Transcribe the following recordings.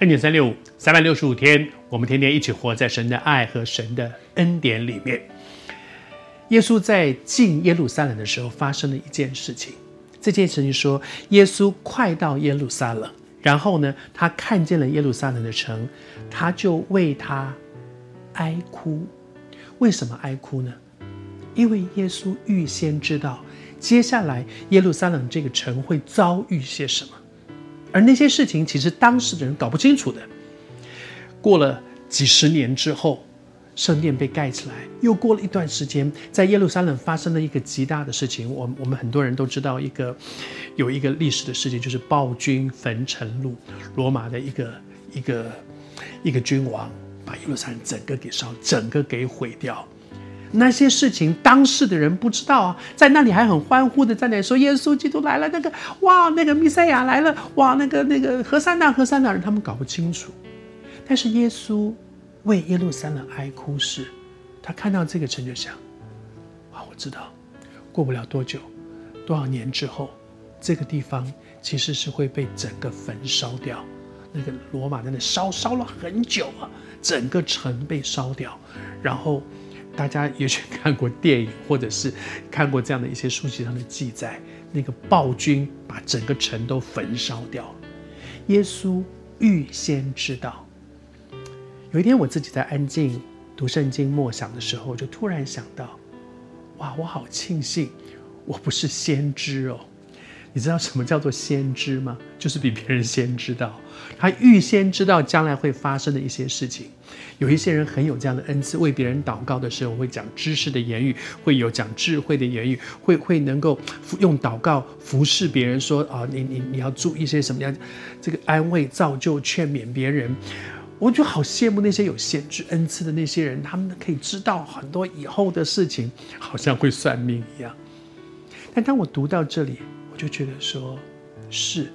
恩典三六五，三百六十五天，我们天天一起活在神的爱和神的恩典里面。耶稣在进耶路撒冷的时候，发生了一件事情。这件事情说，耶稣快到耶路撒冷，然后呢，他看见了耶路撒冷的城，他就为他哀哭。为什么哀哭呢？因为耶稣预先知道，接下来耶路撒冷这个城会遭遇些什么。而那些事情其实当时的人搞不清楚的。过了几十年之后，圣殿被盖起来，又过了一段时间，在耶路撒冷发生了一个极大的事情。我我们很多人都知道一个有一个历史的事情，就是暴君焚城录，罗马的一个一个一个君王把耶路撒冷整个给烧，整个给毁掉。那些事情，当事的人不知道啊，在那里还很欢呼的在那里说耶稣基督来了，那个哇，那个弥赛亚来了，哇，那个那个何塞纳何塞纳人，他们搞不清楚。但是耶稣为耶路撒冷哀哭时，他看到这个城就想，啊，我知道，过不了多久，多少年之后，这个地方其实是会被整个焚烧掉。那个罗马在那烧烧了很久啊，整个城被烧掉，然后。大家也许看过电影，或者是看过这样的一些书籍上的记载，那个暴君把整个城都焚烧掉了。耶稣预先知道。有一天，我自己在安静读圣经默想的时候，就突然想到，哇，我好庆幸我不是先知哦。你知道什么叫做先知吗？就是比别人先知道，他预先知道将来会发生的一些事情。有一些人很有这样的恩赐，为别人祷告的时候会讲知识的言语，会有讲智慧的言语，会会能够用祷告服侍别人说，说啊，你你你要注意一些什么样，这个安慰、造就、劝勉别人。我就好羡慕那些有先知恩赐的那些人，他们可以知道很多以后的事情，好像会算命一样。但当我读到这里，就觉得说，是，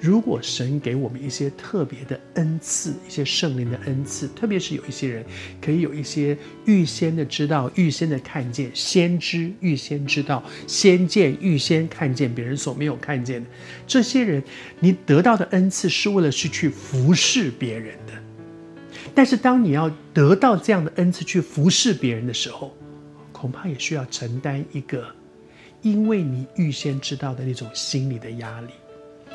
如果神给我们一些特别的恩赐，一些圣灵的恩赐，特别是有一些人可以有一些预先的知道、预先的看见，先知预先知道、先见预先看见别人所没有看见的，这些人，你得到的恩赐是为了是去服侍别人的。但是当你要得到这样的恩赐去服侍别人的时候，恐怕也需要承担一个。因为你预先知道的那种心理的压力，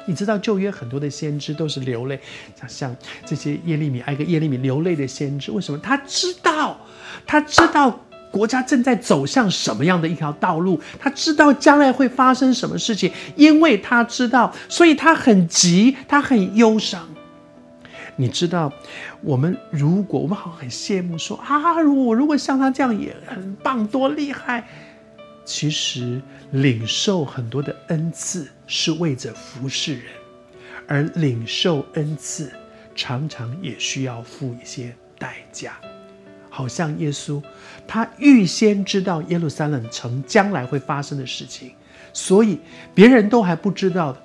你知道旧约很多的先知都是流泪，像像这些耶利米，挨个耶利米流泪的先知，为什么？他知道，他知道国家正在走向什么样的一条道路，他知道将来会发生什么事情，因为他知道，所以他很急，他很忧伤。你知道，我们如果我们好像很羡慕说啊，如果我如果像他这样也很棒，多厉害。其实领受很多的恩赐是为着服侍人，而领受恩赐常常也需要付一些代价。好像耶稣，他预先知道耶路撒冷城将来会发生的事情，所以别人都还不知道的。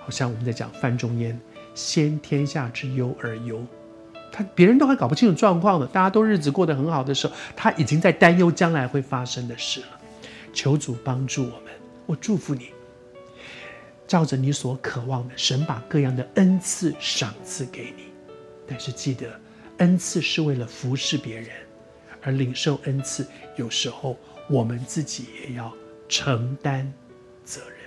好像我们在讲范仲淹“先天下之忧而忧”，他别人都还搞不清楚状况的，大家都日子过得很好的时候，他已经在担忧将来会发生的事了。求主帮助我们，我祝福你，照着你所渴望的，神把各样的恩赐赏赐给你。但是记得，恩赐是为了服侍别人，而领受恩赐，有时候我们自己也要承担责任。